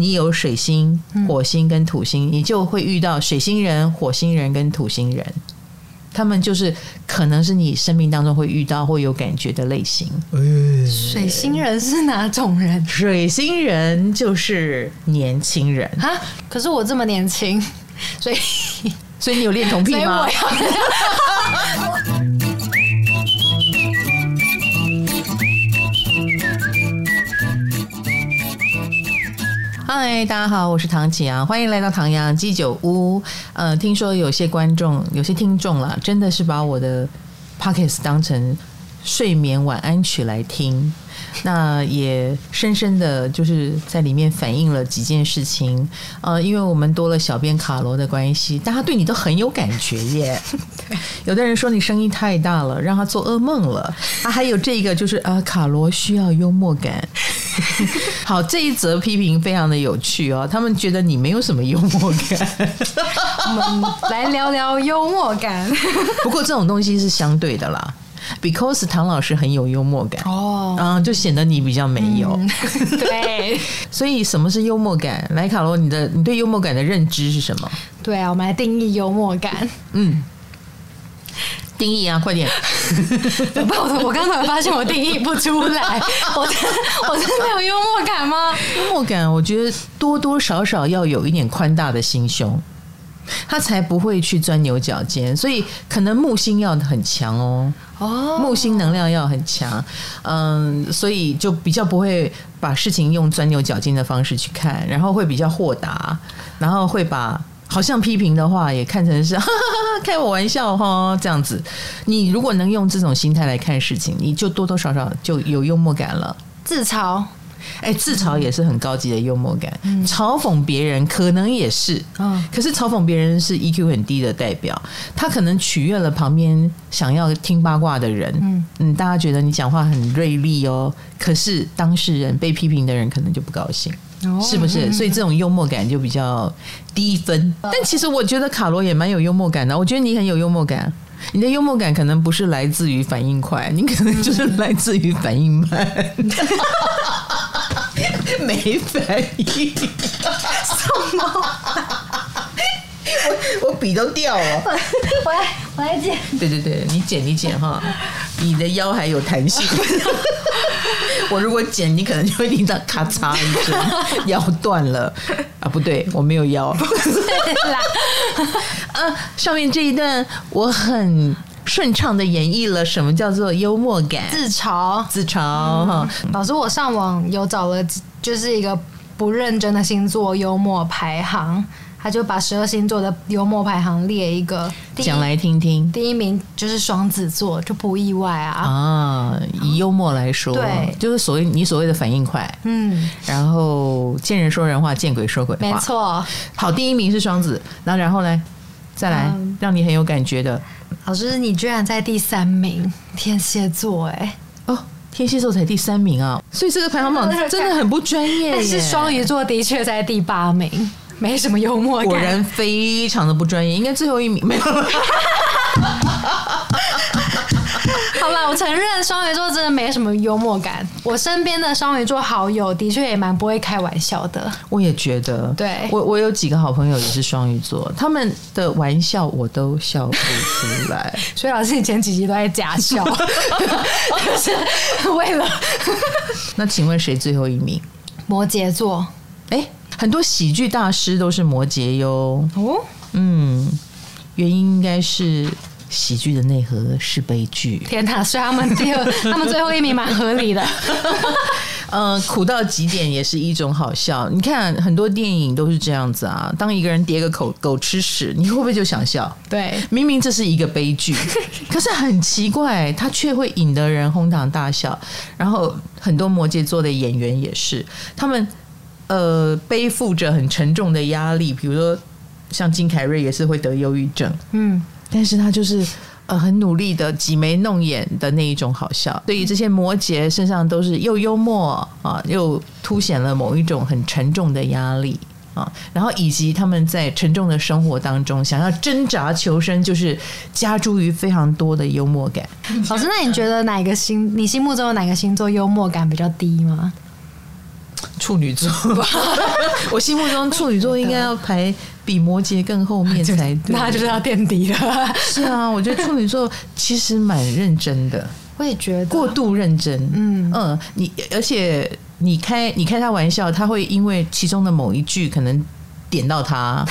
你有水星、火星跟土星，你就会遇到水星人、火星人跟土星人。他们就是可能是你生命当中会遇到或有感觉的类型。水星人是哪种人？水星人就是年轻人啊！可是我这么年轻，所以所以你有恋童癖吗？嗨，大家好，我是唐启阳，欢迎来到唐阳鸡酒屋。呃，听说有些观众、有些听众啦，真的是把我的 Podcast 当成睡眠晚安曲来听。那也深深的就是在里面反映了几件事情，呃，因为我们多了小编卡罗的关系，大家对你都很有感觉耶。有的人说你声音太大了，让他做噩梦了。啊，还有这个就是啊，卡罗需要幽默感。好，这一则批评非常的有趣哦，他们觉得你没有什么幽默感。我们来聊聊幽默感。不过这种东西是相对的啦。Because 唐老师很有幽默感哦，嗯，就显得你比较没有。嗯、对，所以什么是幽默感？来，卡罗，你的你对幽默感的认知是什么？对啊，我们来定义幽默感。嗯，定义啊，快点！我我刚才发现我定义不出来，我真我真的有幽默感吗？幽默感，我觉得多多少少要有一点宽大的心胸。他才不会去钻牛角尖，所以可能木星要很强哦。哦，木星能量要很强，嗯，所以就比较不会把事情用钻牛角尖的方式去看，然后会比较豁达，然后会把好像批评的话也看成是 哈哈哈开我玩笑哈这样子。你如果能用这种心态来看事情，你就多多少少就有幽默感了。自嘲。哎，自嘲也是很高级的幽默感，嗯、嘲讽别人可能也是，嗯、可是嘲讽别人是 EQ 很低的代表，他可能取悦了旁边想要听八卦的人，嗯，嗯，大家觉得你讲话很锐利哦，可是当事人被批评的人可能就不高兴，哦、是不是？所以这种幽默感就比较低分。但其实我觉得卡罗也蛮有幽默感的，我觉得你很有幽默感，你的幽默感可能不是来自于反应快，你可能就是来自于反应慢。嗯没反应，什么？我我笔都掉了，我来我来剪。对对对，你剪你剪哈，你的腰还有弹性。我如果剪，你可能就会听到咔嚓一声，腰断了啊！不对，我没有腰。对啦，呃，上面这一段我很。顺畅的演绎了什么叫做幽默感？自嘲，自嘲哈。嗯、老师，我上网有找了，就是一个不认真的星座幽默排行，他就把十二星座的幽默排行列一个，讲来听听。第一名就是双子座，就不意外啊。啊，以幽默来说，对，就是所谓你所谓的反应快，嗯，然后见人说人话，见鬼说鬼话，没错。好，第一名是双子，那然后呢，再来、嗯、让你很有感觉的。老师，你居然在第三名，天蝎座哎！哦，天蝎座才第三名啊，所以这个排行榜真的很不专业。但是双鱼座的确在第八名，没什么幽默感，果然非常的不专业，应该最后一名没有。好了，我承认双鱼座真的没什么幽默感。我身边的双鱼座好友的确也蛮不会开玩笑的。我也觉得，对我我有几个好朋友也是双鱼座，他们的玩笑我都笑不出来。所以老师，你前几集都在假笑，是为了？那请问谁最后一名？摩羯座。哎，很多喜剧大师都是摩羯哟。哦，嗯，原因应该是。喜剧的内核是悲剧。天哪，所以他们第二，他们最后一名蛮合理的。嗯、呃，苦到极点也是一种好笑。你看很多电影都是这样子啊。当一个人跌个口狗吃屎，你会不会就想笑？对，明明这是一个悲剧，可是很奇怪，他却会引得人哄堂大笑。然后很多摩羯座的演员也是，他们呃背负着很沉重的压力，比如说像金凯瑞也是会得忧郁症。嗯。但是他就是呃很努力的挤眉弄眼的那一种好笑，对于这些摩羯身上都是又幽默啊，又凸显了某一种很沉重的压力啊，然后以及他们在沉重的生活当中想要挣扎求生，就是加诸于非常多的幽默感。老师，那你觉得哪个星，你心目中的哪个星座幽默感比较低吗？处女座吧，我心目中处女座应该要排比摩羯更后面才对，那他就是要垫底了。是啊，我觉得处女座其实蛮认真的，我也觉得过度认真。嗯嗯，你而且你开你开他玩笑，他会因为其中的某一句可能点到他，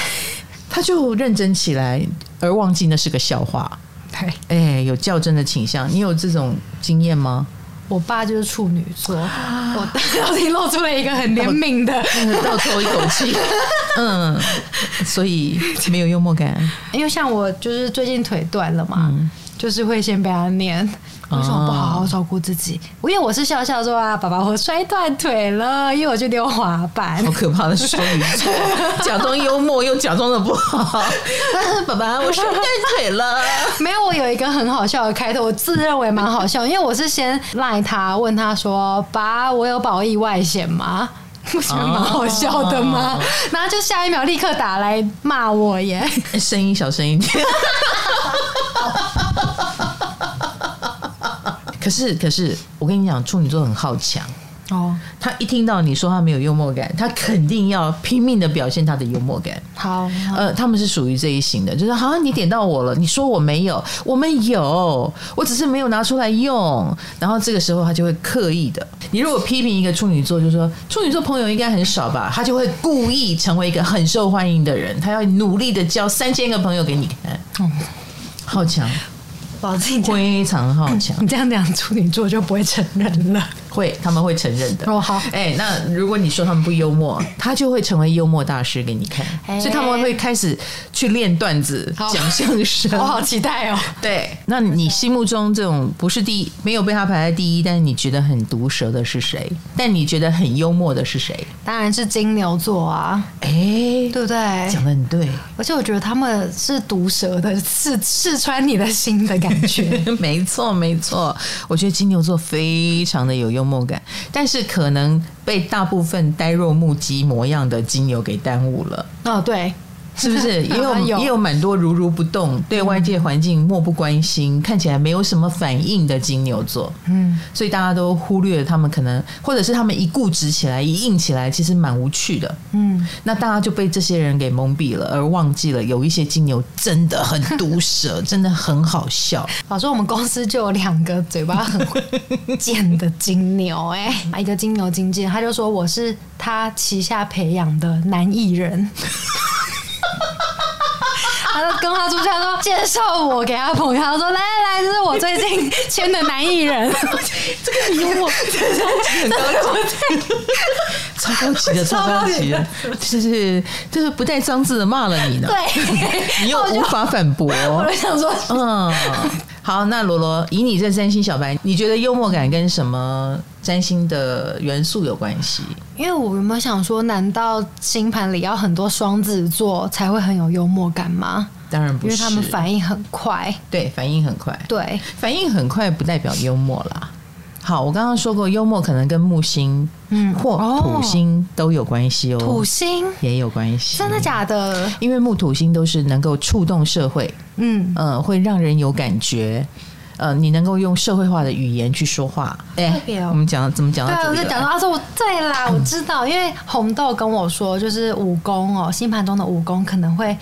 他就认真起来，而忘记那是个笑话。对，哎，有较真的倾向，你有这种经验吗？我爸就是处女座，我到底露出了一个很怜悯的，倒抽一口气，嗯，所以没有幽默感，因为像我就是最近腿断了嘛，嗯、就是会先被他念。为什么不好好照顾自己？因为我是笑笑说啊，爸爸我摔断腿了，因为我去溜滑板。好可怕的 双鱼座，假装幽默又假装的不好。爸爸我摔断腿了，没有，我有一个很好笑的开头，我自认为蛮好笑，因为我是先赖他问他说，爸，我有保意外险吗？不觉得蛮好笑的吗？然后就下一秒立刻打来骂我耶，声音小声一点。可是，可是，我跟你讲，处女座很好强哦。他一听到你说他没有幽默感，他肯定要拼命的表现他的幽默感。好，好呃，他们是属于这一型的，就是好像你点到我了，你说我没有，我们有，我只是没有拿出来用。然后这个时候他就会刻意的。你如果批评一个处女座，就说处女座朋友应该很少吧，他就会故意成为一个很受欢迎的人，他要努力的交三千个朋友给你看。嗯，好强。保证非常好强，你这样讲处女座就不会承认了。会，他们会承认的。哦，好。哎、欸，那如果你说他们不幽默，他就会成为幽默大师给你看。欸、所以他们会开始去练段子、讲相声。我好期待哦。对，那你心目中这种不是第一，没有被他排在第一，但是你觉得很毒舌的是谁？但你觉得很幽默的是谁？当然是金牛座啊。哎、欸，对不对？讲的很对。而且我觉得他们是毒舌的，刺刺穿你的心的感觉。没错，没错。我觉得金牛座非常的有幽默感，但是可能被大部分呆若木鸡模样的精油给耽误了。哦，对。是不是 也有也有蛮多如如不动，对外界环境漠不关心，看起来没有什么反应的金牛座？嗯，所以大家都忽略了他们可能，或者是他们一固执起来、一硬起来，其实蛮无趣的。嗯，那大家就被这些人给蒙蔽了，而忘记了有一些金牛真的很毒舌，真的很好笑。老师，我们公司就有两个嘴巴很贱的金牛，哎，一个金牛经纪人，他就说我是他旗下培养的男艺人。他就跟他出去，他说介绍我给他朋友，他说来来来，这是我最近签的男艺人，这个很幽默，很高级，超高级的，超高级的，就是就是不带脏字的骂了你呢，对，你又无法反驳，我就。想说，嗯。好，那罗罗，以你这三星小白，你觉得幽默感跟什么占星的元素有关系？因为我有没有想说，难道星盘里要很多双子座才会很有幽默感吗？当然不是，因为他们反应很快。对，反应很快。对，反应很快不代表幽默啦。好，我刚刚说过，幽默可能跟木星，嗯，或土星都有关系哦。土星也有关系，真的假的？因为木土星都是能够触动社会，嗯呃，会让人有感觉，呃，你能够用社会化的语言去说话。哎、欸，我们讲怎么讲？对，我就讲到他说我对啦，我知道，因为红豆跟我说，就是武功哦，星盘中的武功可能会。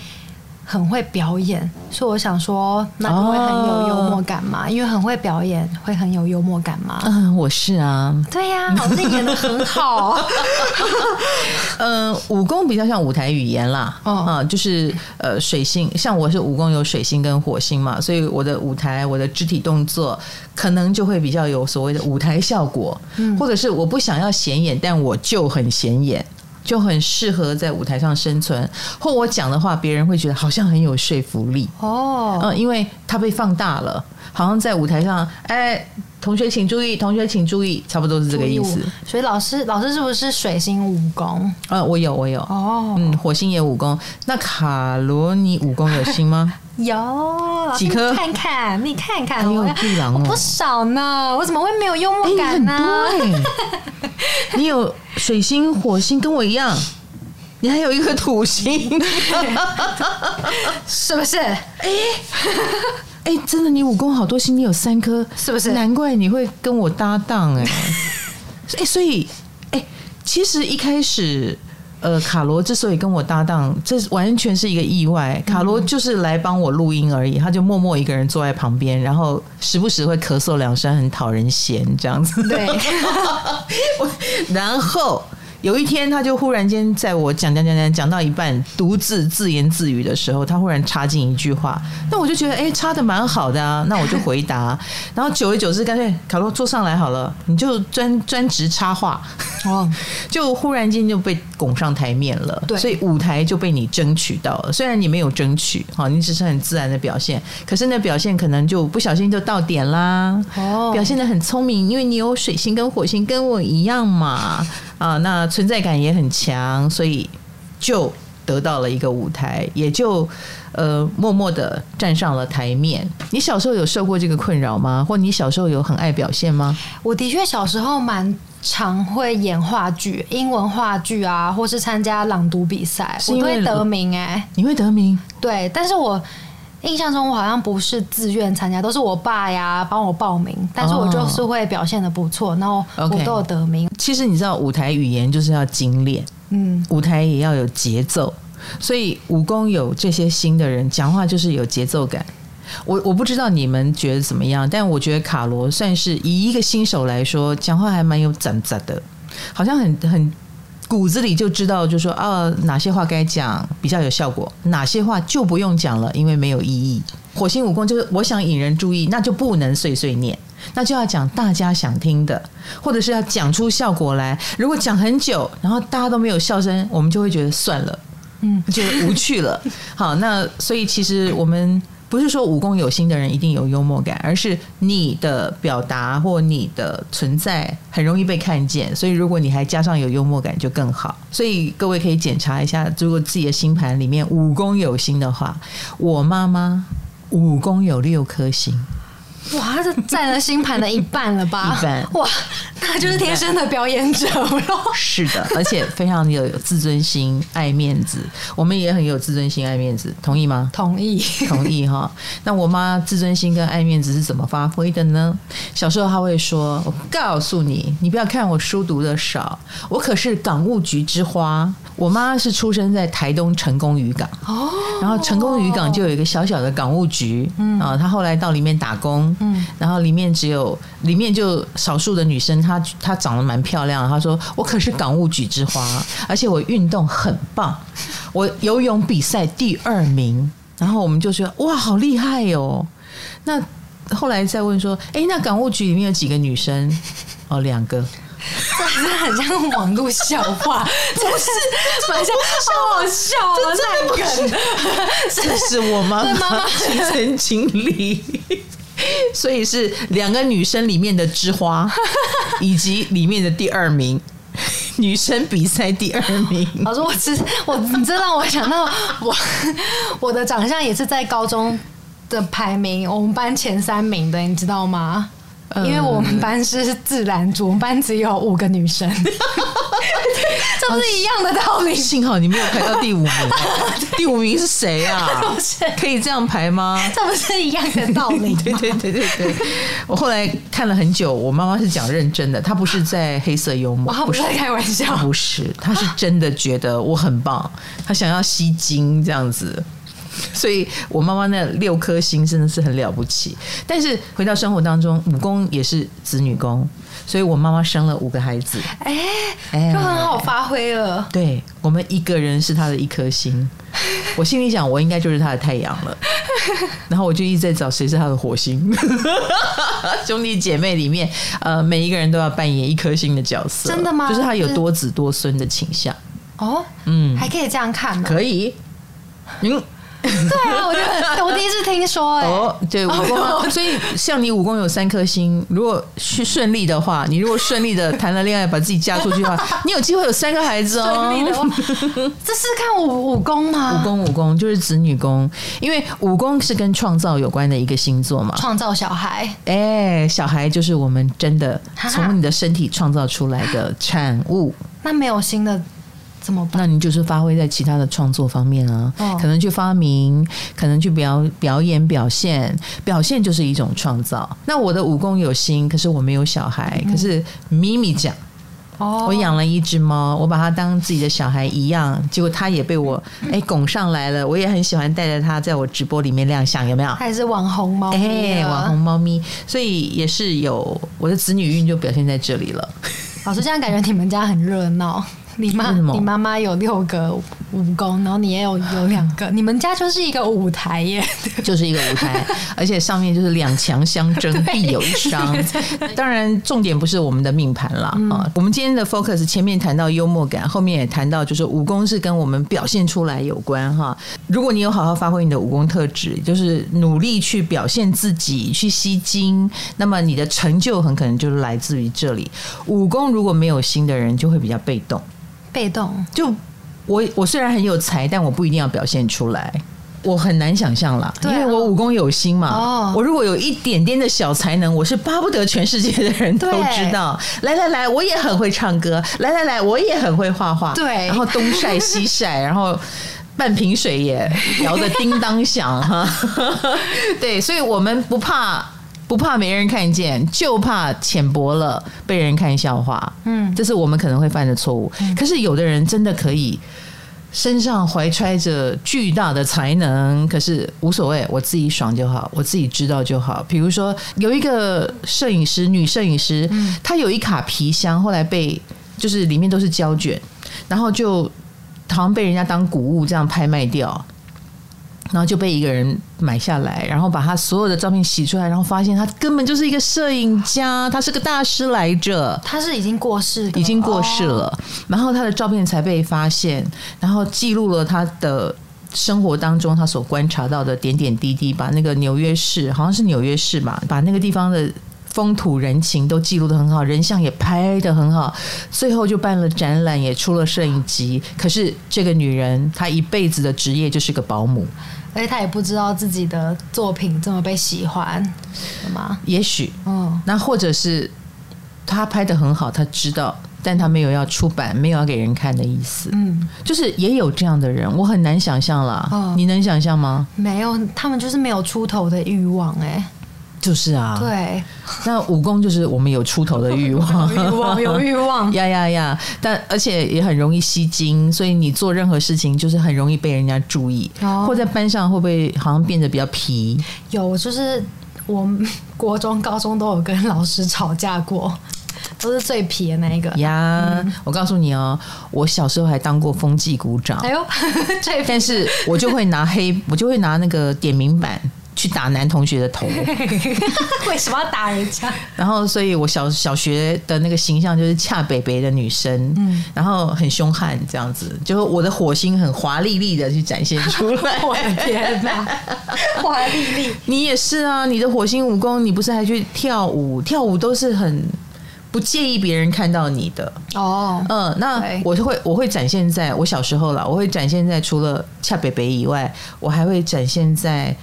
很会表演，所以我想说，那你会很有幽默感吗？哦、因为很会表演，会很有幽默感吗？嗯，我是啊。对呀、啊，老师演的很好。嗯，武功比较像舞台语言啦。哦，啊，就是呃，水星，像我是武功有水星跟火星嘛，所以我的舞台，我的肢体动作，可能就会比较有所谓的舞台效果，嗯、或者是我不想要显眼，但我就很显眼。就很适合在舞台上生存，或我讲的话，别人会觉得好像很有说服力哦。嗯，因为它被放大了，好像在舞台上，哎，同学请注意，同学请注意，差不多是这个意思。所以老师，老师是不是水星武功？呃，我有，我有。哦，嗯，火星也武功。那卡罗，尼武功有星吗？有几颗？看看，你看看，我不少呢。我怎么会没有幽默感呢？你有水星、火星，跟我一样。你还有一颗土星，是不是？哎哎，真的，你武功好多星，你有三颗，是不是？难怪你会跟我搭档哎。哎，所以哎，其实一开始。呃，卡罗之所以跟我搭档，这完全是一个意外。卡罗就是来帮我录音而已，他就默默一个人坐在旁边，然后时不时会咳嗽两声，很讨人嫌这样子。对，然后。有一天，他就忽然间在我讲讲讲讲讲到一半，独自自言自语的时候，他忽然插进一句话，那我就觉得，哎、欸，插的蛮好的啊，那我就回答。然后久而久之，干脆卡洛坐上来好了，你就专专职插话，哦，就忽然间就被拱上台面了。对，所以舞台就被你争取到了。虽然你没有争取，好，你只是很自然的表现，可是那表现可能就不小心就到点啦。哦，表现的很聪明，因为你有水星跟火星跟我一样嘛。啊，那存在感也很强，所以就得到了一个舞台，也就呃默默的站上了台面。你小时候有受过这个困扰吗？或你小时候有很爱表现吗？我的确小时候蛮常会演话剧，英文话剧啊，或是参加朗读比赛，我都会得名哎、欸。你会得名？对，但是我。印象中我好像不是自愿参加，都是我爸呀帮我报名，但是我就是会表现的不错，然后我都有得名。其实你知道舞台语言就是要精炼，嗯，舞台也要有节奏，所以武功有这些新的人讲话就是有节奏感。我我不知道你们觉得怎么样，但我觉得卡罗算是以一个新手来说，讲话还蛮有斩斩的，好像很很。骨子里就知道，就说啊，哪些话该讲比较有效果，哪些话就不用讲了，因为没有意义。火星武功就是我想引人注意，那就不能碎碎念，那就要讲大家想听的，或者是要讲出效果来。如果讲很久，然后大家都没有笑声，我们就会觉得算了，嗯，觉得无趣了。好，那所以其实我们。不是说武功有心的人一定有幽默感，而是你的表达或你的存在很容易被看见，所以如果你还加上有幽默感就更好。所以各位可以检查一下，如果自己的星盘里面武功有心的话，我妈妈武功有六颗星。哇，这占了星盘的一半了吧？一半哇，那就是天生的表演者喽。是的，而且非常有自尊心、爱面子。我们也很有自尊心、爱面子，同意吗？同意，同意哈。那我妈自尊心跟爱面子是怎么发挥的呢？小时候她会说：“我告诉你，你不要看我书读的少，我可是港务局之花。”我妈是出生在台东成功渔港哦，然后成功渔港就有一个小小的港务局，嗯啊，她后来到里面打工。嗯，然后里面只有里面就少数的女生，她她长得蛮漂亮。她说：“我可是港务局之花，而且我运动很棒，我游泳比赛第二名。”然后我们就说：“哇，好厉害哦！”那后来再问说：“哎，那港务局里面有几个女生？”哦，两个。这还是很像网络笑话，真是蛮像，好好笑哦！这真的不是，这是我妈妈亲身经历。所以是两个女生里面的之花，以及里面的第二名，女生比赛第二名。老师，我只我，你这让我想到我我的长相也是在高中的排名，我们班前三名的，你知道吗？因为我们班是自然组，我们班只有五个女生，这不是一样的道理。幸好你没有排到第五名，第五名是谁啊？可以这样排吗？这不是一样的道理吗？对对对对对。我后来看了很久，我妈妈是讲认真的，她不是在黑色幽默，不是在开玩笑，不是，她是真的觉得我很棒，她想要吸睛这样子。所以，我妈妈那六颗星真的是很了不起。但是回到生活当中，武功也是子女宫，所以我妈妈生了五个孩子，哎，哎，就很好发挥了。对，我们一个人是她的一颗星，我心里想，我应该就是她的太阳了。然后我就一直在找谁是她的火星。兄弟姐妹里面，呃，每一个人都要扮演一颗星的角色，真的吗？就是他有多子多孙的倾向。哦，嗯，还可以这样看吗？可以，嗯。对啊，我觉得我第一次听说哎、欸。哦，对，武功，所以像你武功有三颗星，如果去顺利的话，你如果顺利的谈了恋爱，把自己嫁出去的话，你有机会有三个孩子哦。顺利的话，这是看武武功吗？武功武功就是子女宫，因为武功是跟创造有关的一个星座嘛。创造小孩，哎，小孩就是我们真的从你的身体创造出来的产物。那没有新的。那你就是发挥在其他的创作方面啊，哦、可能去发明，可能去表表演表现，表现就是一种创造。那我的武功有心，可是我没有小孩。嗯、可是咪咪讲，哦，我养了一只猫，我把它当自己的小孩一样，结果它也被我哎拱上来了。我也很喜欢带着它在我直播里面亮相，有没有？它也是网红猫咪，哎，网红猫咪，所以也是有我的子女运就表现在这里了。老师这样感觉你们家很热闹。你妈，你妈妈有六个武功，然后你也有有两个，你们家就是一个舞台耶，就是一个舞台，而且上面就是两强相争，必有一伤。当然，重点不是我们的命盘啦。啊、嗯。我们今天的 focus 前面谈到幽默感，后面也谈到就是武功是跟我们表现出来有关哈。如果你有好好发挥你的武功特质，就是努力去表现自己，去吸睛，那么你的成就很可能就是来自于这里。武功如果没有心的人，就会比较被动。被动就我我虽然很有才，但我不一定要表现出来，我很难想象啦，因为我武功有心嘛。哦，我如果有一点点的小才能，我是巴不得全世界的人都知道。来来来，我也很会唱歌。来来来，我也很会画画。对，然后东晒西晒，然后半瓶水也摇得叮当响哈。对，所以我们不怕。不怕没人看见，就怕浅薄了被人看笑话。嗯，这是我们可能会犯的错误。嗯，可是有的人真的可以身上怀揣着巨大的才能，可是无所谓，我自己爽就好，我自己知道就好。比如说有一个摄影师，女摄影师，她有一卡皮箱，后来被就是里面都是胶卷，然后就好像被人家当古物这样拍卖掉。然后就被一个人买下来，然后把他所有的照片洗出来，然后发现他根本就是一个摄影家，他是个大师来着。他是已经过世，已经过世了。然后他的照片才被发现，然后记录了他的生活当中他所观察到的点点滴滴，把那个纽约市，好像是纽约市吧，把那个地方的。风土人情都记录的很好，人像也拍的很好，最后就办了展览，也出了摄影集。可是这个女人，她一辈子的职业就是个保姆，而且他也不知道自己的作品这么被喜欢，是吗？也许，嗯，那或者是他拍的很好，他知道，但他没有要出版，没有要给人看的意思。嗯，就是也有这样的人，我很难想象啦。哦，你能想象吗？没有，他们就是没有出头的欲望，哎。就是啊，对，那武功就是我们有出头的欲望，欲望有欲望，呀呀呀！但而且也很容易吸睛，所以你做任何事情就是很容易被人家注意。哦、或在班上会不会好像变得比较皮？有，就是我国中、高中都有跟老师吵架过，都是最皮的那一个呀。嗯、我告诉你哦，我小时候还当过风纪股长。哎呦，但是我就会拿黑，我就会拿那个点名板。去打男同学的头，为什么要打人家？然后，所以我小小学的那个形象就是恰北北的女生，嗯，然后很凶悍这样子，就是我的火星很华丽丽的去展现出来。我的天哪，华丽丽！你也是啊，你的火星武功，你不是还去跳舞？跳舞都是很不介意别人看到你的哦。嗯，那我就会我会展现在我小时候了，我会展现在除了恰北北以外，我还会展现在。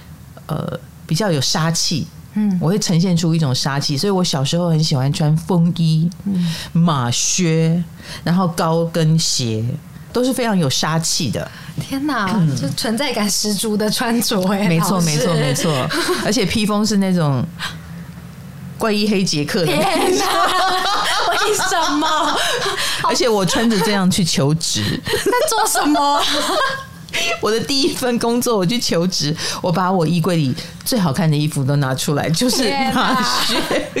呃，比较有杀气，嗯，我会呈现出一种杀气，所以我小时候很喜欢穿风衣、嗯、马靴，然后高跟鞋，都是非常有杀气的。天哪，嗯、就存在感十足的穿着哎，没错没错没错，而且披风是那种怪异黑杰克的。天哪，为什么？而且我穿着这样去求职，在做什么？我的第一份工作，我去求职，我把我衣柜里最好看的衣服都拿出来，就是马靴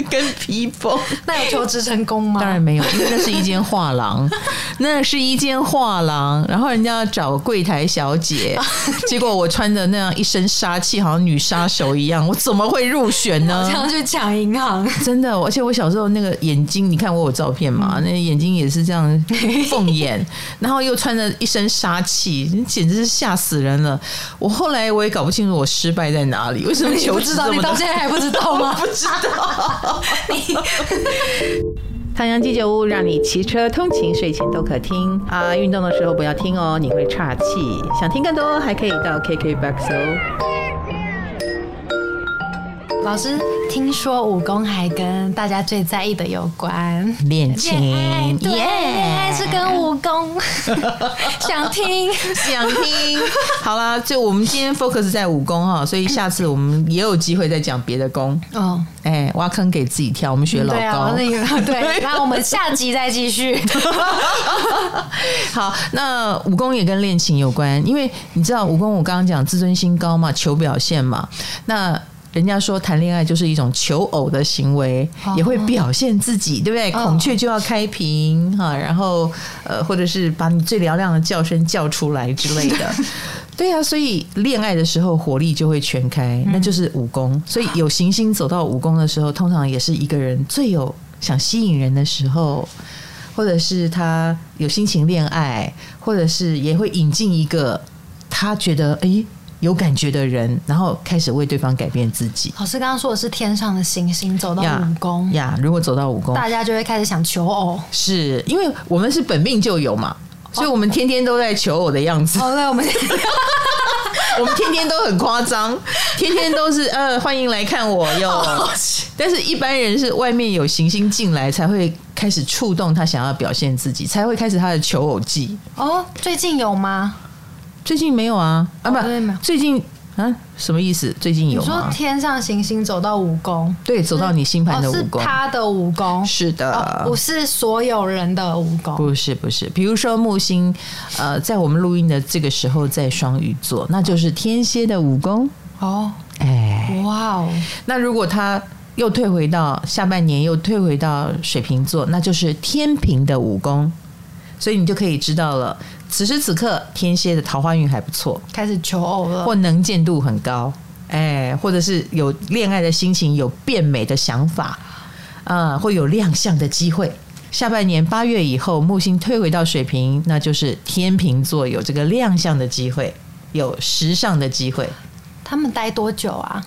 跟披风。那有求职成功吗？当然没有，因为那是一间画廊，那是一间画廊，然后人家要找柜台小姐，结果我穿的那样一身杀气，好像女杀手一样，我怎么会入选呢？这样去抢银行，真的，而且我小时候那个眼睛，你看我有照片嘛？那个眼睛也是这样凤眼，然后又穿着一身杀气，简直是。吓死人了！我后来我也搞不清楚我失败在哪里。为什么求职？你到现在还不知道吗？不知道。太阳鸡酒屋让你骑车通勤、睡前都可听啊！运动的时候不要听哦，你会岔气。想听更多，还可以到 KKBOX 哦。老师，听说武功还跟大家最在意的有关恋情，对，恋爱是跟武功，想听想听。好啦，就我们今天 focus 在武功哈，所以下次我们也有机会再讲别的功。哦，哎，挖坑给自己跳，我们学老高。对啊，对，那我们下集再继续。好，那武功也跟恋情有关，因为你知道武功，我刚刚讲自尊心高嘛，求表现嘛，那。人家说谈恋爱就是一种求偶的行为，也会表现自己，对不对？孔雀就要开屏哈，然后呃，或者是把你最嘹亮的叫声叫出来之类的。对啊，所以恋爱的时候火力就会全开，那就是武功。所以有行星走到武功的时候，通常也是一个人最有想吸引人的时候，或者是他有心情恋爱，或者是也会引进一个他觉得哎。有感觉的人，然后开始为对方改变自己。老师刚刚说的是天上的星星走到五宫呀，如果走到五宫，大家就会开始想求偶，是因为我们是本命就有嘛，所以我们天天都在求偶的样子。哦，对，我们 我们天天都很夸张，天天都是呃欢迎来看我哟。但是一般人是外面有行星进来才会开始触动他想要表现自己，才会开始他的求偶记。哦，最近有吗？最近没有啊？啊不，最近啊什么意思？最近有说天上行星走到五宫，对，走到你星盘的五宫，他的五宫是的，不是所有人的五宫，不是不是。比如说木星，呃，在我们录音的这个时候在双鱼座，那就是天蝎的五宫哦。哎，哇哦，那如果他又退回到下半年，又退回到水瓶座，那就是天平的五宫。所以你就可以知道了，此时此刻天蝎的桃花运还不错，开始求偶了，或能见度很高，哎，或者是有恋爱的心情，有变美的想法，啊，会有亮相的机会。下半年八月以后，木星退回到水瓶，那就是天秤座有这个亮相的机会，有时尚的机会。他们待多久啊？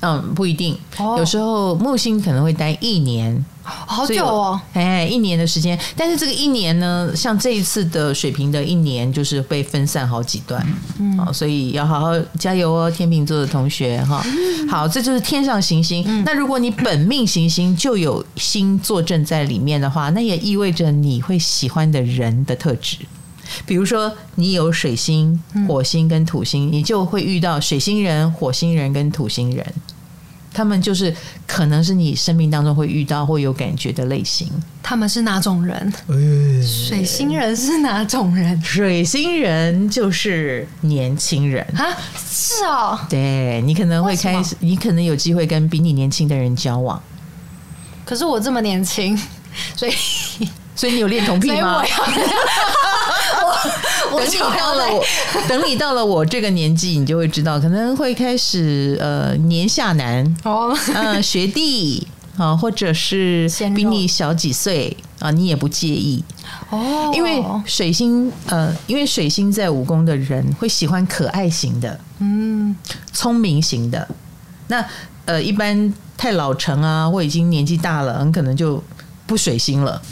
嗯，不一定，有时候木星可能会待一年。好久哦，哎，一年的时间，但是这个一年呢，像这一次的水平的一年，就是被分散好几段，嗯，好，所以要好好加油哦，天秤座的同学哈。好，这就是天上行星。那如果你本命行星就有星坐镇在里面的话，那也意味着你会喜欢的人的特质，比如说你有水星、火星跟土星，你就会遇到水星人、火星人跟土星人。他们就是可能是你生命当中会遇到或有感觉的类型。他们是哪种人？水星人是哪种人？水星人就是年轻人啊，是哦。对，你可能会开始，你可能有机会跟比你年轻的人交往。可是我这么年轻，所以所以你有恋童癖吗？等你到了我，等你到了我这个年纪，你就会知道，可能会开始呃年下男哦，嗯 学弟啊，或者是比你小几岁啊，你也不介意哦，因为水星呃，因为水星在五宫的人会喜欢可爱型的，嗯，聪明型的，那呃一般太老成啊，或已经年纪大了，很可能就。不水星了，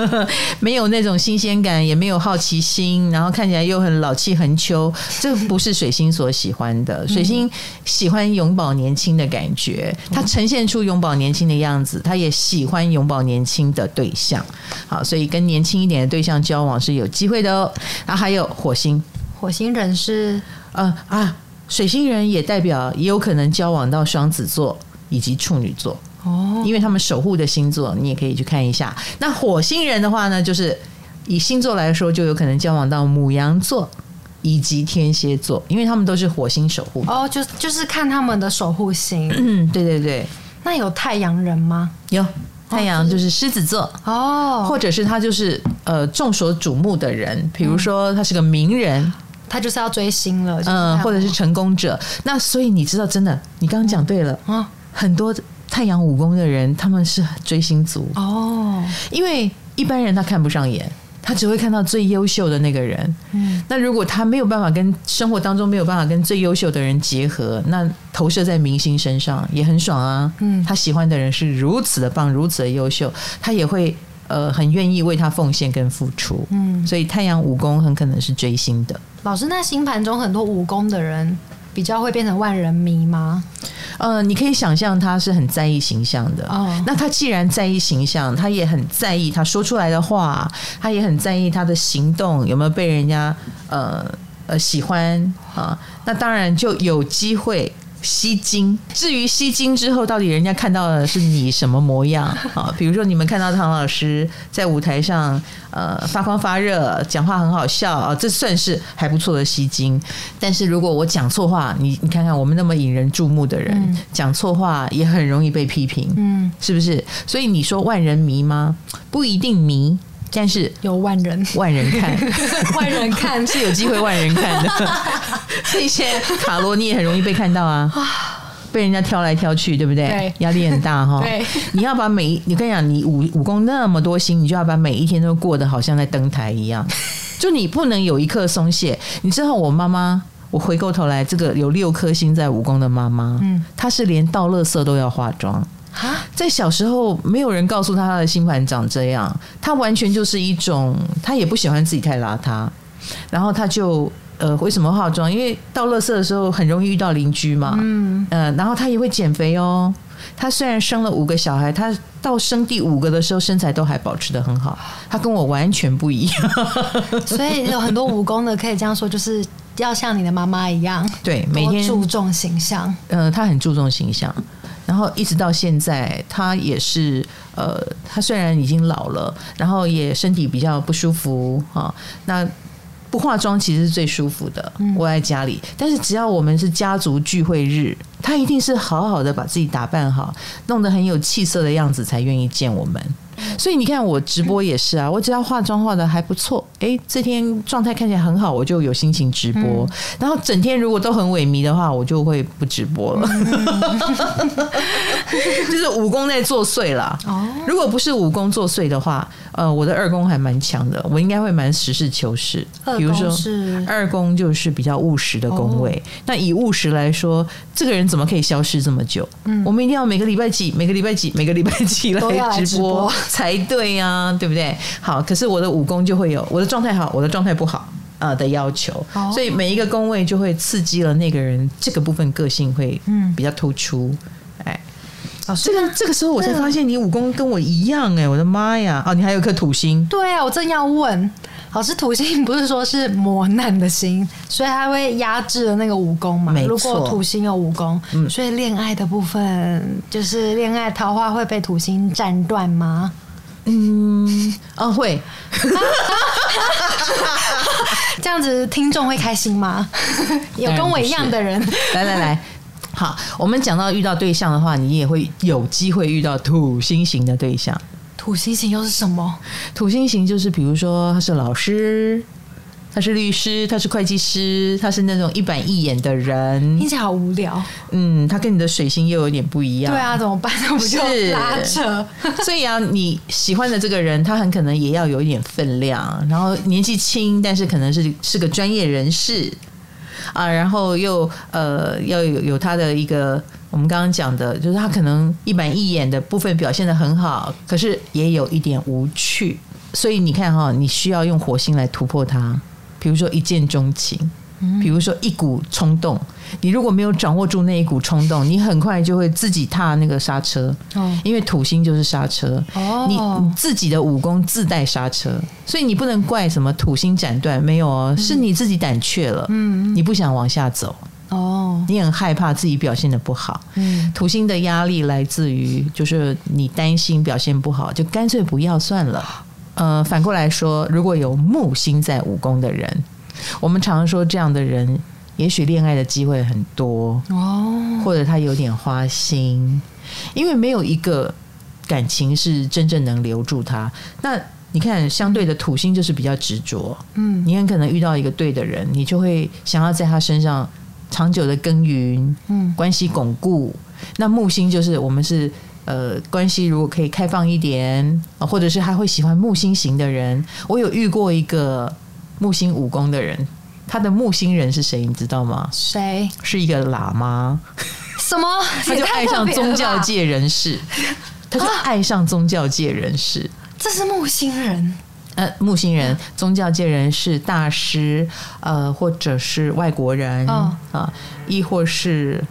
没有那种新鲜感，也没有好奇心，然后看起来又很老气横秋，这不是水星所喜欢的。水星喜欢永葆年轻的感觉，它呈现出永葆年轻的样子，他也喜欢永葆年轻的对象。好，所以跟年轻一点的对象交往是有机会的哦。然后还有火星，火星人是呃啊，水星人也代表也有可能交往到双子座以及处女座。哦，因为他们守护的星座，你也可以去看一下。那火星人的话呢，就是以星座来说，就有可能交往到母羊座以及天蝎座，因为他们都是火星守护。哦，就就是看他们的守护星。嗯，对对对。那有太阳人吗？有，太阳就是狮子座哦，或者是他就是呃众所瞩目的人，比如说他是个名人，嗯、他就是要追星了，嗯，或者是成功者。那所以你知道，真的，你刚刚讲对了啊，嗯、很多。太阳武功的人，他们是追星族哦，因为一般人他看不上眼，他只会看到最优秀的那个人。嗯，那如果他没有办法跟生活当中没有办法跟最优秀的人结合，那投射在明星身上也很爽啊。嗯，他喜欢的人是如此的棒，如此的优秀，他也会呃很愿意为他奉献跟付出。嗯，所以太阳武功很可能是追星的。老师，那星盘中很多武功的人。比较会变成万人迷吗？呃，你可以想象他是很在意形象的。哦，那他既然在意形象，他也很在意他说出来的话，他也很在意他的行动有没有被人家呃呃喜欢啊。那当然就有机会。吸睛。至于吸睛之后，到底人家看到的是你什么模样 啊？比如说，你们看到唐老师在舞台上，呃，发光发热，讲话很好笑啊，这算是还不错的吸睛。但是如果我讲错话，你你看看我们那么引人注目的人，嗯、讲错话也很容易被批评，嗯，是不是？所以你说万人迷吗？不一定迷。但是有万人，万人看，万人看是有机会万人看的。所以现在卡罗你也很容易被看到啊，被人家挑来挑去，对不对？对，压力很大哈。对，你要把每一，你跟你讲，你武武功那么多星，你就要把每一天都过得好像在登台一样，就你不能有一刻松懈。你知道我妈妈，我回过头来，这个有六颗星在武功的妈妈，嗯，她是连倒垃圾都要化妆。在小时候，没有人告诉他他的星盘长这样，他完全就是一种，他也不喜欢自己太邋遢，然后他就呃，为什么化妆？因为到垃圾的时候很容易遇到邻居嘛，嗯，呃，然后他也会减肥哦。他虽然生了五个小孩，他到生第五个的时候身材都还保持的很好，他跟我完全不一样。所以有很多武功的可以这样说，就是要像你的妈妈一样，对，每天注重形象。呃，他很注重形象。然后一直到现在，他也是呃，他虽然已经老了，然后也身体比较不舒服啊。那不化妆其实是最舒服的，窝在家里。但是只要我们是家族聚会日，他一定是好好的把自己打扮好，弄得很有气色的样子，才愿意见我们。所以你看，我直播也是啊，我只要化妆化的还不错，哎，这天状态看起来很好，我就有心情直播。嗯、然后整天如果都很萎靡的话，我就会不直播了。嗯、就是武功在作祟啦。哦，如果不是武功作祟的话，呃，我的二宫还蛮强的，我应该会蛮实事求是。比如说，二宫就是比较务实的宫位。哦、那以务实来说，这个人怎么可以消失这么久？嗯，我们一定要每个礼拜几、每个礼拜几、每个礼拜几来直播。才对呀、啊，对不对？好，可是我的武功就会有我的状态好，我的状态不好啊的要求，哦、所以每一个宫位就会刺激了那个人这个部分个性会嗯比较突出。嗯、哎，老师，这个这个时候我才发现你武功跟我一样哎，我的妈呀！哦，你还有一颗土星。对啊，我正要问。老师，土星不是说是磨难的心，所以它会压制了那个武功嘛？没错。如果土星有武功，嗯，所以恋爱的部分就是恋爱桃花会被土星斩断吗？嗯，哦，会。这样子听众会开心吗？有跟我一样的人，来来来，好，我们讲到遇到对象的话，你也会有机会遇到土星型的对象。土星型又是什么？土星型就是比如说他是老师，他是律师，他是会计师，他是那种一板一眼的人，听起来好无聊。嗯，他跟你的水星又有点不一样。对啊，怎么办？那不就拉扯？所以啊，你喜欢的这个人，他很可能也要有一点分量，然后年纪轻，但是可能是是个专业人士啊，然后又呃要有有他的一个。我们刚刚讲的，就是他可能一板一眼的部分表现得很好，可是也有一点无趣。所以你看哈，你需要用火星来突破它。比如说一见钟情，比如说一股冲动。你如果没有掌握住那一股冲动，你很快就会自己踏那个刹车。哦因为土星就是刹车。你你自己的武功自带刹车，所以你不能怪什么土星斩断，没有哦，是你自己胆怯了。嗯，你不想往下走。哦，你很害怕自己表现的不好。嗯，土星的压力来自于，就是你担心表现不好，就干脆不要算了。呃，反过来说，如果有木星在武宫的人，我们常说这样的人，也许恋爱的机会很多哦，或者他有点花心，因为没有一个感情是真正能留住他。那你看，相对的土星就是比较执着。嗯，你很可能遇到一个对的人，你就会想要在他身上。长久的耕耘，嗯，关系巩固。那木星就是我们是呃，关系如果可以开放一点，或者是他会喜欢木星型的人。我有遇过一个木星武功的人，他的木星人是谁？你知道吗？谁？是一个喇嘛。什么？他就爱上宗教界人士，他就爱上宗教界人士。这是木星人。呃，木星人，宗教界人士、大师，呃，或者是外国人啊、哦呃，亦或是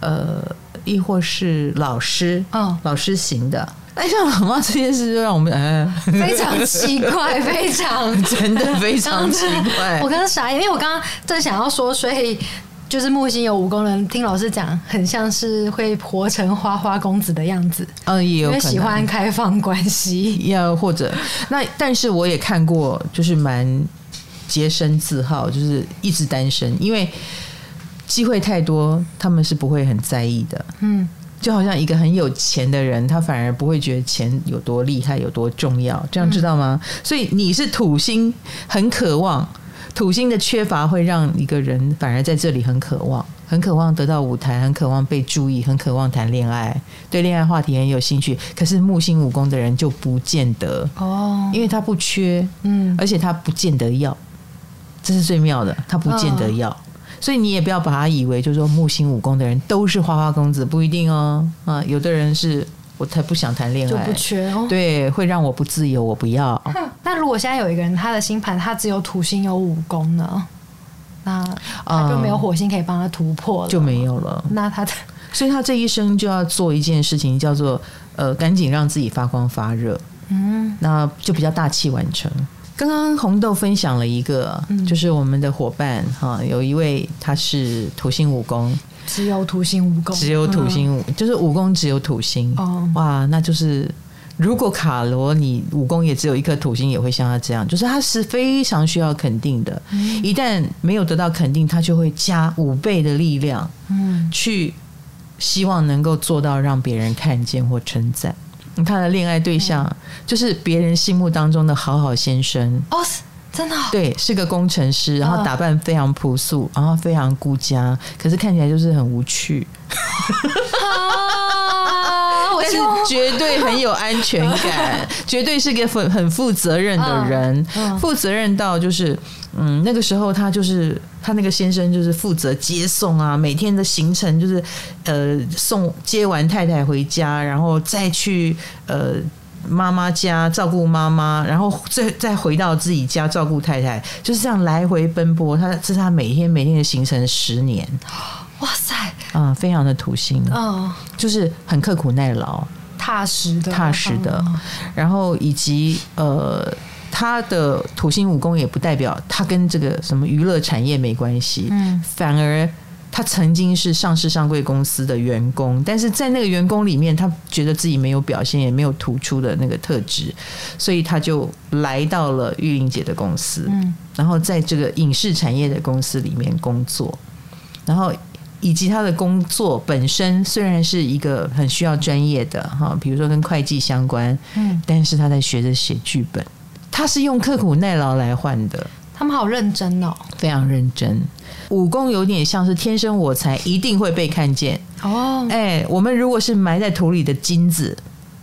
呃，亦或是老师，哦、老师型的。哎，像老妈这件事，就让我们哎非常奇怪，非常 真的非常奇怪。我刚刚傻眼，因为我刚刚正想要说，所以。就是木星有五宫人，听老师讲，很像是会活成花花公子的样子。嗯，也有可能喜欢开放关系，要或者那，但是我也看过，就是蛮洁身自好，就是一直单身，因为机会太多，他们是不会很在意的。嗯，就好像一个很有钱的人，他反而不会觉得钱有多厉害，有多重要，这样知道吗？嗯，所以你是土星，很渴望。土星的缺乏会让一个人反而在这里很渴望，很渴望得到舞台，很渴望被注意，很渴望谈恋爱，对恋爱话题很有兴趣。可是木星五宫的人就不见得哦，因为他不缺，嗯，而且他不见得要，这是最妙的，他不见得要。所以你也不要把他以为就是说木星五宫的人都是花花公子，不一定哦。啊，有的人是。我才不想谈恋爱，就不缺哦。对，会让我不自由，我不要。那如果现在有一个人，他的星盘他只有土星有五宫呢？那他就没有火星可以帮他突破了，就没有了。那他的，所以他这一生就要做一件事情，叫做呃，赶紧让自己发光发热。嗯，那就比较大器晚成。刚刚红豆分享了一个，就是我们的伙伴哈，有一位他是土星五宫。只有土星五宫，只有土星五，就是五宫只有土星。哦，哇，那就是如果卡罗你五宫也只有一颗土星，也会像他这样，就是他是非常需要肯定的。一旦没有得到肯定，他就会加五倍的力量，嗯，去希望能够做到让别人看见或称赞。他的恋爱对象就是别人心目当中的好好先生。哦。真的、哦、对，是个工程师，然后打扮非常朴素，然后非常顾家，可是看起来就是很无趣。啊、但是绝对很有安全感，绝对是个很很负责任的人，负责任到就是，嗯，那个时候他就是他那个先生就是负责接送啊，每天的行程就是呃送接完太太回家，然后再去呃。妈妈家照顾妈妈，然后再再回到自己家照顾太太，就是这样来回奔波。他这是他每天每天的行程十年，哇塞，啊、嗯，非常的土星，嗯，就是很刻苦耐劳、踏实的、踏实的。然后以及呃，他的土星武功也不代表他跟这个什么娱乐产业没关系，嗯，反而。他曾经是上市上柜公司的员工，但是在那个员工里面，他觉得自己没有表现，也没有突出的那个特质，所以他就来到了玉玲姐的公司，嗯，然后在这个影视产业的公司里面工作，然后以及他的工作本身虽然是一个很需要专业的哈，比如说跟会计相关，嗯，但是他在学着写剧本，他是用刻苦耐劳来换的。他们好认真哦，非常认真。武功有点像是天生我材，一定会被看见哦。哎，我们如果是埋在土里的金子，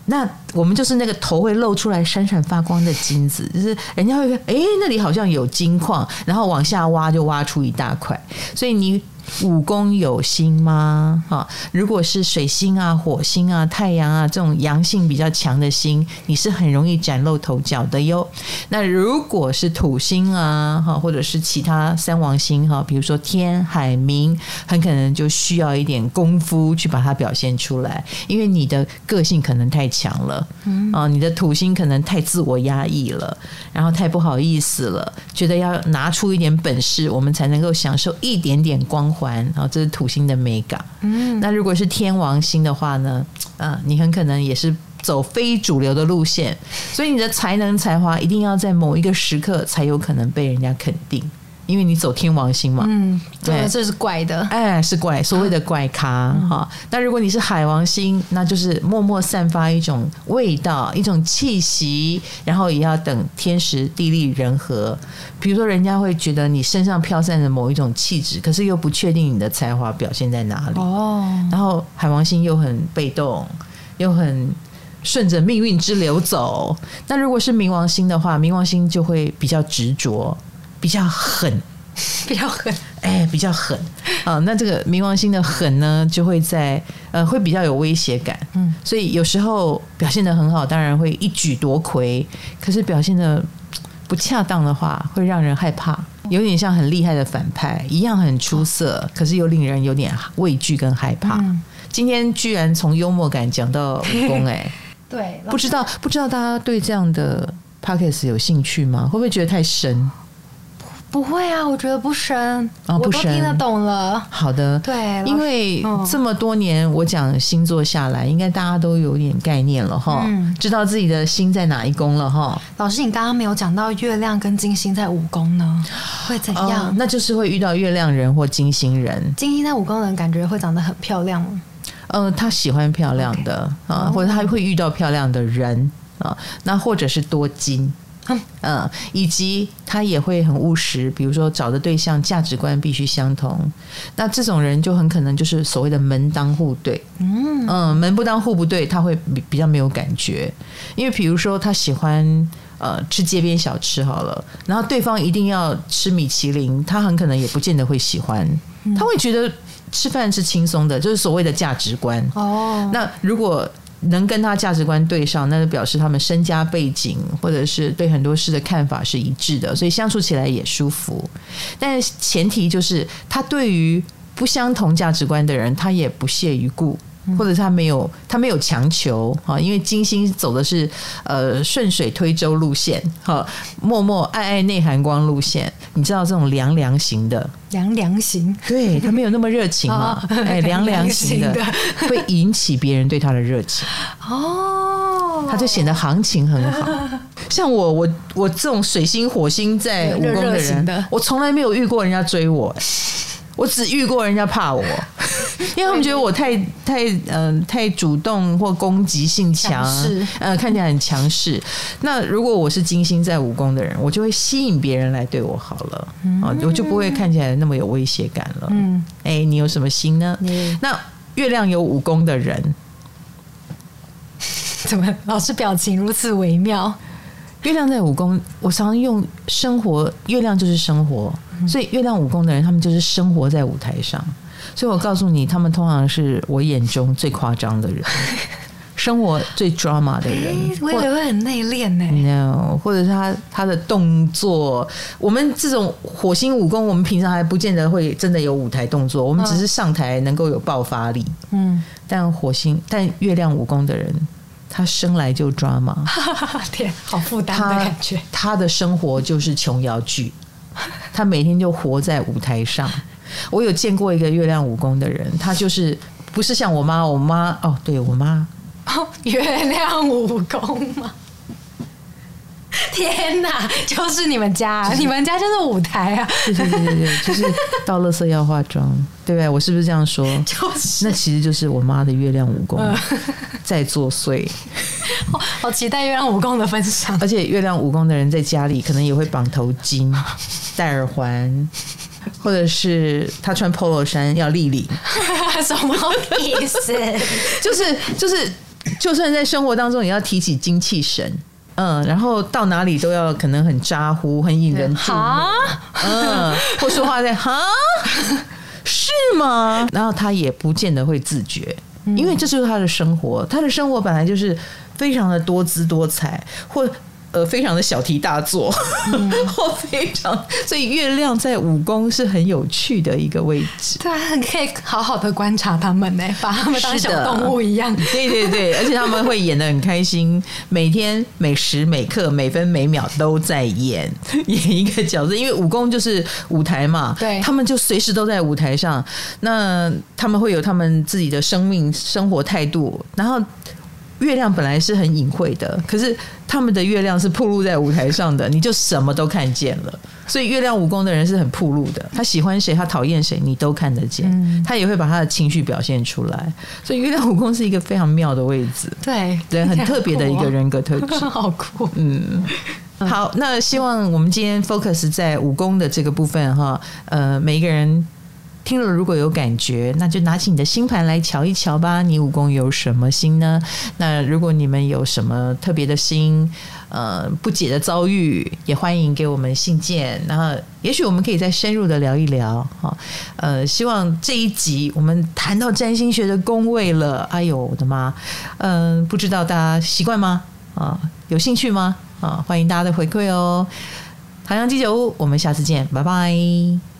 那我们就是那个头会露出来闪闪发光的金子，就是人家会说，哎，那里好像有金矿，然后往下挖就挖出一大块。所以你。五宫有星吗？哈，如果是水星啊、火星啊、太阳啊这种阳性比较强的星，你是很容易崭露头角的哟。那如果是土星啊，哈，或者是其他三王星哈，比如说天、海、冥，很可能就需要一点功夫去把它表现出来，因为你的个性可能太强了，嗯，啊，你的土星可能太自我压抑了，然后太不好意思了，觉得要拿出一点本事，我们才能够享受一点点光。环，然后这是土星的美感。嗯，那如果是天王星的话呢？啊，你很可能也是走非主流的路线，所以你的才能才华一定要在某一个时刻才有可能被人家肯定。因为你走天王星嘛，嗯，对，这是怪的，哎，是怪，所谓的怪咖哈、嗯。那如果你是海王星，那就是默默散发一种味道，一种气息，然后也要等天时地利人和。比如说，人家会觉得你身上飘散着某一种气质，可是又不确定你的才华表现在哪里。哦，然后海王星又很被动，又很顺着命运之流走。那如果是冥王星的话，冥王星就会比较执着。比较狠，比较狠，哎，比较狠。啊！那这个冥王星的狠呢，就会在呃，会比较有威胁感，嗯，所以有时候表现的很好，当然会一举夺魁，可是表现的不恰当的话，会让人害怕，有点像很厉害的反派一样，很出色，可是又令人有点畏惧跟害怕。嗯、今天居然从幽默感讲到武功，哎，对，不知道不知道大家对这样的 p o c k e t 有兴趣吗？会不会觉得太深？不会啊，我觉得不深，哦、不深，我都听得懂了。好的，对，因为这么多年我讲星座下来，应该大家都有点概念了哈，嗯、知道自己的心在哪一宫了哈。老师，你刚刚没有讲到月亮跟金星在五宫呢，会怎样？哦、那就是会遇到月亮人或金星人。金星在五宫的人感觉会长得很漂亮。呃，他喜欢漂亮的.啊，或者他会遇到漂亮的人啊，那或者是多金。嗯，以及他也会很务实，比如说找的对象价值观必须相同，那这种人就很可能就是所谓的门当户对。嗯嗯，门不当户不对，他会比比较没有感觉，因为比如说他喜欢呃吃街边小吃好了，然后对方一定要吃米其林，他很可能也不见得会喜欢，他会觉得吃饭是轻松的，就是所谓的价值观。哦，那如果。能跟他价值观对上，那就表示他们身家背景或者是对很多事的看法是一致的，所以相处起来也舒服。但前提就是他对于不相同价值观的人，他也不屑一顾。或者他没有，他没有强求哈，因为金星走的是呃顺水推舟路线哈，默默爱爱内涵光路线，你知道这种凉凉型的凉凉型，对他没有那么热情嘛，哎 凉凉型的会引起别人对他的热情哦，他就显得行情很好。像我我我这种水星火星在五宫的人，我从来没有遇过人家追我。我只遇过人家怕我，因为他们觉得我太太嗯、呃、太主动或攻击性强，势呃看起来很强势。那如果我是金星在武功的人，我就会吸引别人来对我好了，嗯、我就不会看起来那么有威胁感了。嗯，哎，你有什么心呢？嗯、那月亮有武功的人，怎么老是表情如此微妙？月亮在五宫，我常常用生活，月亮就是生活。所以月亮五宫的人，他们就是生活在舞台上。所以我告诉你，他们通常是我眼中最夸张的人，生活最 drama 的人。我以为会很内敛呢。No，或者是他他的动作，我们这种火星武功，我们平常还不见得会真的有舞台动作，我们只是上台能够有爆发力。嗯，但火星但月亮武功的人，他生来就 drama。天，好负担的感觉。他，他的生活就是琼瑶剧。他每天就活在舞台上。我有见过一个月亮武功的人，他就是不是像我妈，我妈哦，对我妈哦，月亮武功吗？天哪，就是你们家，就是、你们家就是舞台啊！对对对对对，就是 到垃圾要化妆，对不对？我是不是这样说？就是，那其实就是我妈的月亮五宫在作祟。好期待月亮武功的分享，而且月亮武功的人在家里可能也会绑头巾、戴耳环，或者是他穿 polo 衫要立领，什么意思？就是就是，就算在生活当中也要提起精气神。嗯，然后到哪里都要可能很咋呼，很引人注目。嗯，或说话在哈，是吗？然后他也不见得会自觉，因为这就是他的生活，他的生活本来就是非常的多姿多彩，或。呃，非常的小题大做，嗯、或非常，所以月亮在五宫是很有趣的一个位置。对啊，你可以好好的观察他们呢，把他们当小动物一样。对对对，而且他们会演的很开心，每天每时每刻每分每秒都在演 演一个角色，因为五宫就是舞台嘛，对，他们就随时都在舞台上。那他们会有他们自己的生命生活态度，然后。月亮本来是很隐晦的，可是他们的月亮是暴露在舞台上的，你就什么都看见了。所以月亮武功的人是很暴露的，他喜欢谁，他讨厌谁，你都看得见。嗯、他也会把他的情绪表现出来。所以月亮武功是一个非常妙的位置，对对，很特别的一个人格特质，好酷。嗯，好，那希望我们今天 focus 在武功的这个部分哈，呃，每一个人。听了如果有感觉，那就拿起你的星盘来瞧一瞧吧。你五宫有什么星呢？那如果你们有什么特别的星，呃，不解的遭遇，也欢迎给我们信件。然后，也许我们可以再深入的聊一聊。哈，呃，希望这一集我们谈到占星学的宫位了。哎呦，我的妈！嗯、不知道大家习惯吗？啊，有兴趣吗？啊，欢迎大家的回馈哦。唐阳鸡酒屋，我们下次见，拜拜。